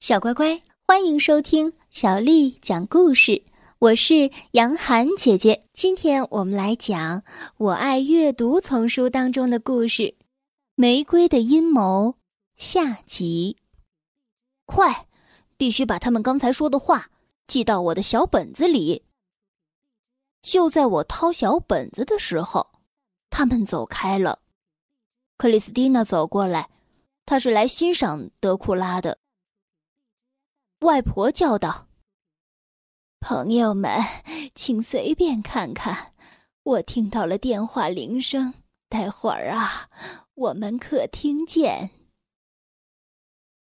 小乖乖，欢迎收听小丽讲故事。我是杨涵姐姐，今天我们来讲《我爱阅读》丛书当中的故事《玫瑰的阴谋》下集。快，必须把他们刚才说的话记到我的小本子里。就在我掏小本子的时候，他们走开了。克里斯蒂娜走过来，她是来欣赏德库拉的。外婆叫道：“朋友们，请随便看看，我听到了电话铃声。待会儿啊，我们可听见。”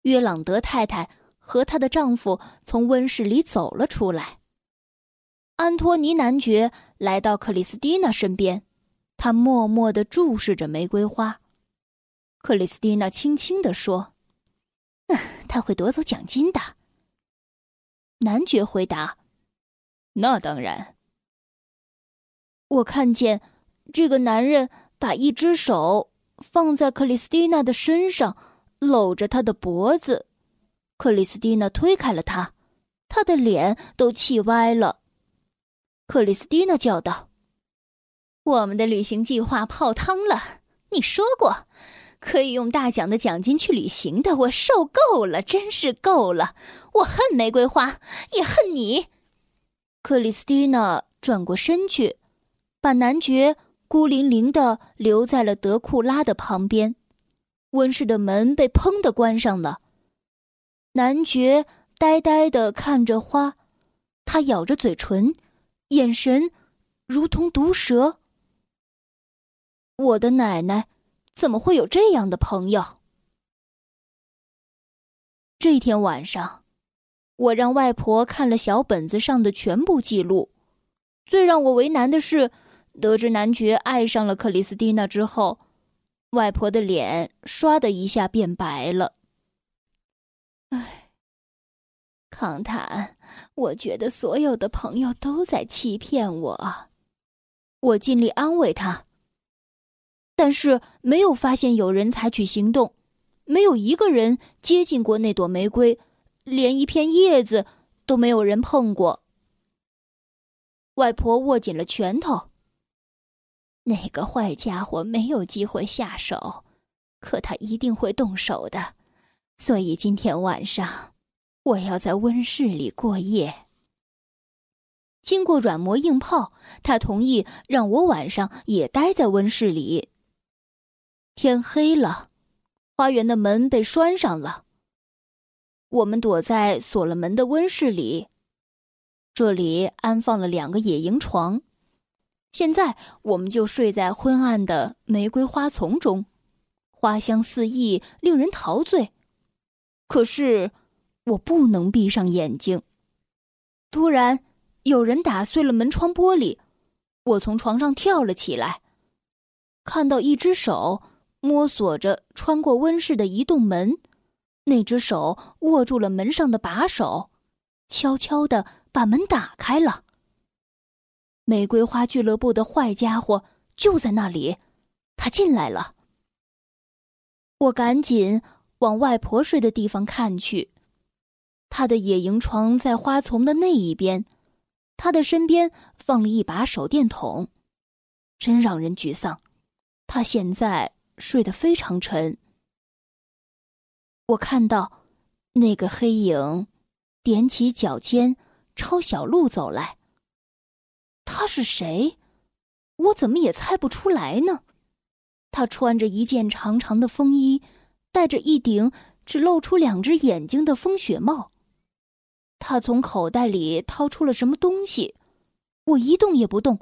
约朗德太太和她的丈夫从温室里走了出来。安托尼男爵来到克里斯蒂娜身边，他默默的注视着玫瑰花。克里斯蒂娜轻轻地说：“嗯他会夺走奖金的。”男爵回答：“那当然。”我看见这个男人把一只手放在克里斯蒂娜的身上，搂着她的脖子。克里斯蒂娜推开了他，他的脸都气歪了。克里斯蒂娜叫道：“我们的旅行计划泡汤了！你说过。”可以用大奖的奖金去旅行的，我受够了，真是够了！我恨玫瑰花，也恨你。克里斯蒂娜转过身去，把男爵孤零零的留在了德库拉的旁边。温室的门被砰的关上了。男爵呆呆的看着花，他咬着嘴唇，眼神如同毒蛇。我的奶奶！怎么会有这样的朋友？这天晚上，我让外婆看了小本子上的全部记录。最让我为难的是，得知男爵爱上了克里斯蒂娜之后，外婆的脸唰的一下变白了。唉，康坦，我觉得所有的朋友都在欺骗我。我尽力安慰他。但是没有发现有人采取行动，没有一个人接近过那朵玫瑰，连一片叶子都没有人碰过。外婆握紧了拳头。那个坏家伙没有机会下手，可他一定会动手的，所以今天晚上我要在温室里过夜。经过软磨硬泡，他同意让我晚上也待在温室里。天黑了，花园的门被拴上了。我们躲在锁了门的温室里，这里安放了两个野营床。现在我们就睡在昏暗的玫瑰花丛中，花香四溢，令人陶醉。可是我不能闭上眼睛。突然，有人打碎了门窗玻璃，我从床上跳了起来，看到一只手。摸索着穿过温室的移动门，那只手握住了门上的把手，悄悄的把门打开了。玫瑰花俱乐部的坏家伙就在那里，他进来了。我赶紧往外婆睡的地方看去，她的野营床在花丛的那一边，她的身边放了一把手电筒，真让人沮丧。她现在。睡得非常沉。我看到那个黑影踮起脚尖朝小路走来。他是谁？我怎么也猜不出来呢？他穿着一件长长的风衣，戴着一顶只露出两只眼睛的风雪帽。他从口袋里掏出了什么东西，我一动也不动，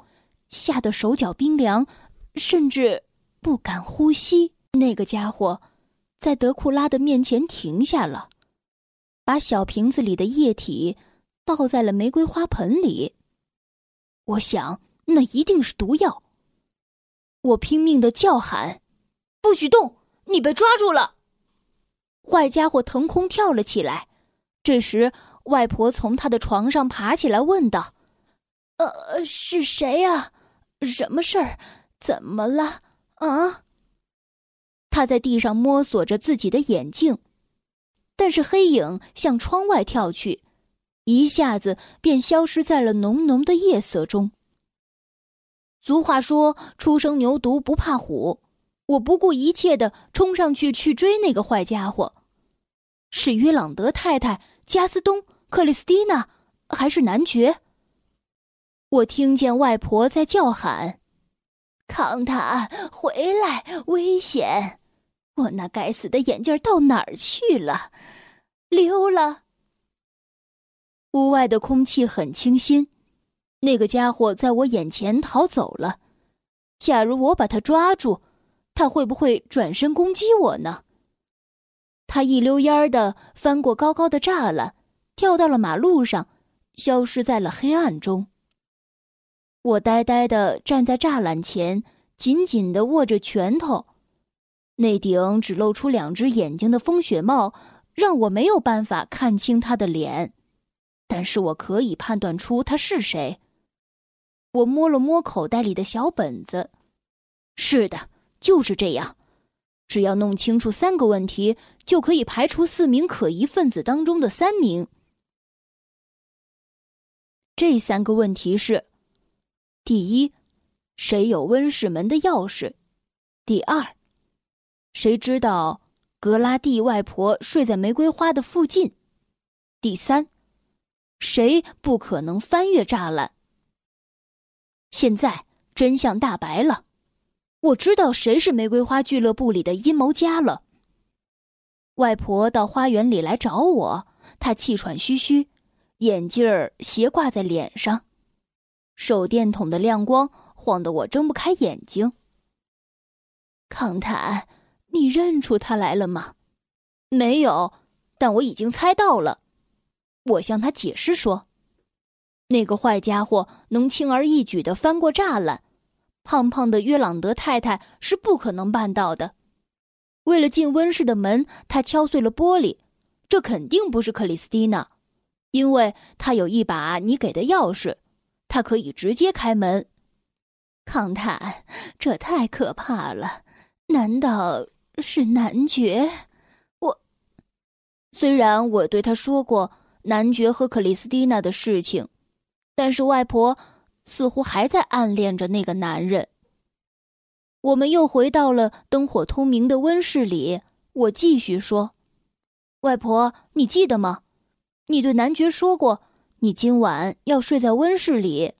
吓得手脚冰凉，甚至。不敢呼吸。那个家伙在德库拉的面前停下了，把小瓶子里的液体倒在了玫瑰花盆里。我想，那一定是毒药。我拼命的叫喊：“不许动！你被抓住了！”坏家伙腾空跳了起来。这时，外婆从他的床上爬起来，问道：“呃，是谁呀？什么事儿？怎么了？”啊！他在地上摸索着自己的眼镜。但是黑影向窗外跳去，一下子便消失在了浓浓的夜色中。俗话说：“初生牛犊不怕虎。”我不顾一切的冲上去去追那个坏家伙，是约朗德太太、加斯东、克里斯蒂娜，还是男爵？我听见外婆在叫喊：“康塔，回来，危险！”我那该死的眼镜到哪儿去了？溜了。屋外的空气很清新，那个家伙在我眼前逃走了。假如我把他抓住，他会不会转身攻击我呢？他一溜烟儿的翻过高高的栅栏，跳到了马路上，消失在了黑暗中。我呆呆的站在栅栏前，紧紧的握着拳头。那顶只露出两只眼睛的风雪帽，让我没有办法看清他的脸，但是我可以判断出他是谁。我摸了摸口袋里的小本子，是的。就是这样，只要弄清楚三个问题，就可以排除四名可疑分子当中的三名。这三个问题是：第一，谁有温室门的钥匙？第二，谁知道格拉蒂外婆睡在玫瑰花的附近？第三，谁不可能翻越栅栏？现在真相大白了。我知道谁是玫瑰花俱乐部里的阴谋家了。外婆到花园里来找我，她气喘吁吁，眼镜儿斜挂在脸上，手电筒的亮光晃得我睁不开眼睛。康坦，你认出他来了吗？没有，但我已经猜到了。我向他解释说，那个坏家伙能轻而易举的翻过栅栏。胖胖的约朗德太太是不可能办到的。为了进温室的门，他敲碎了玻璃。这肯定不是克里斯蒂娜，因为他有一把你给的钥匙，他可以直接开门。康坦，这太可怕了！难道是男爵？我虽然我对他说过男爵和克里斯蒂娜的事情，但是外婆。似乎还在暗恋着那个男人。我们又回到了灯火通明的温室里。我继续说：“外婆，你记得吗？你对男爵说过，你今晚要睡在温室里。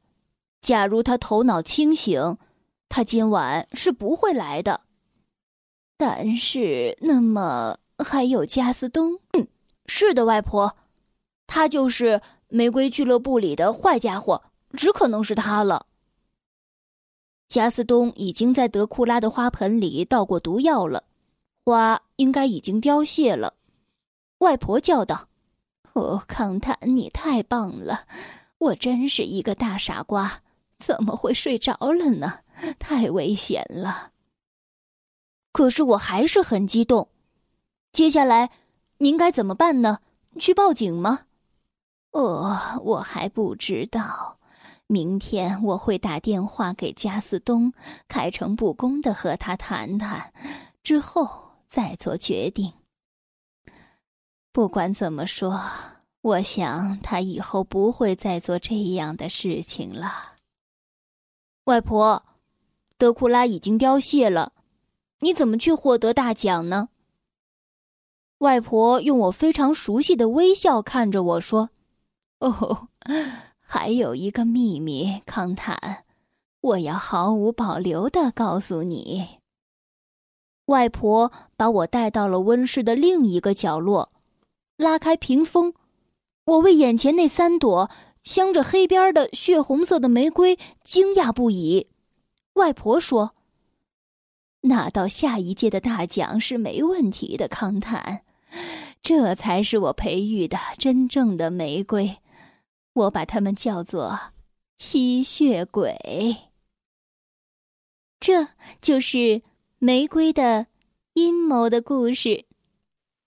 假如他头脑清醒，他今晚是不会来的。但是，那么还有加斯东？嗯，是的，外婆，他就是玫瑰俱乐部里的坏家伙。”只可能是他了。加斯东已经在德库拉的花盆里倒过毒药了，花应该已经凋谢了。外婆叫道：“哦，康坦，你太棒了！我真是一个大傻瓜，怎么会睡着了呢？太危险了。”可是我还是很激动。接下来，您该怎么办呢？去报警吗？哦，我还不知道。明天我会打电话给加斯东，开诚布公的和他谈谈，之后再做决定。不管怎么说，我想他以后不会再做这样的事情了。外婆，德库拉已经凋谢了，你怎么去获得大奖呢？外婆用我非常熟悉的微笑看着我说：“哦。”还有一个秘密，康坦，我要毫无保留的告诉你。外婆把我带到了温室的另一个角落，拉开屏风，我为眼前那三朵镶着黑边的血红色的玫瑰惊讶不已。外婆说：“拿到下一届的大奖是没问题的，康坦，这才是我培育的真正的玫瑰。”我把它们叫做吸血鬼。这就是玫瑰的阴谋的故事。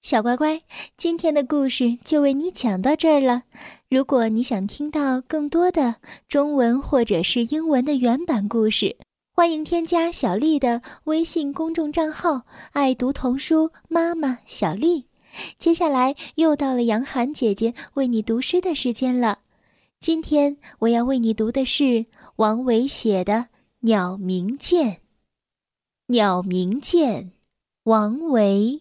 小乖乖，今天的故事就为你讲到这儿了。如果你想听到更多的中文或者是英文的原版故事，欢迎添加小丽的微信公众账号“爱读童书妈妈小丽”。接下来又到了杨涵姐姐为你读诗的时间了。今天我要为你读的是王维写的《鸟鸣涧》。《鸟鸣涧》，王维。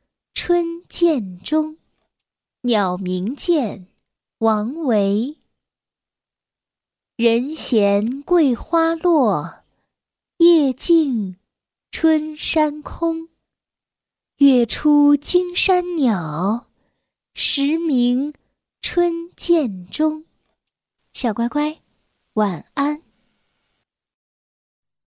春涧中。《鸟鸣涧》，王维。人闲桂花落，夜静春山空。月出惊山鸟，时鸣春涧中。小乖乖，晚安。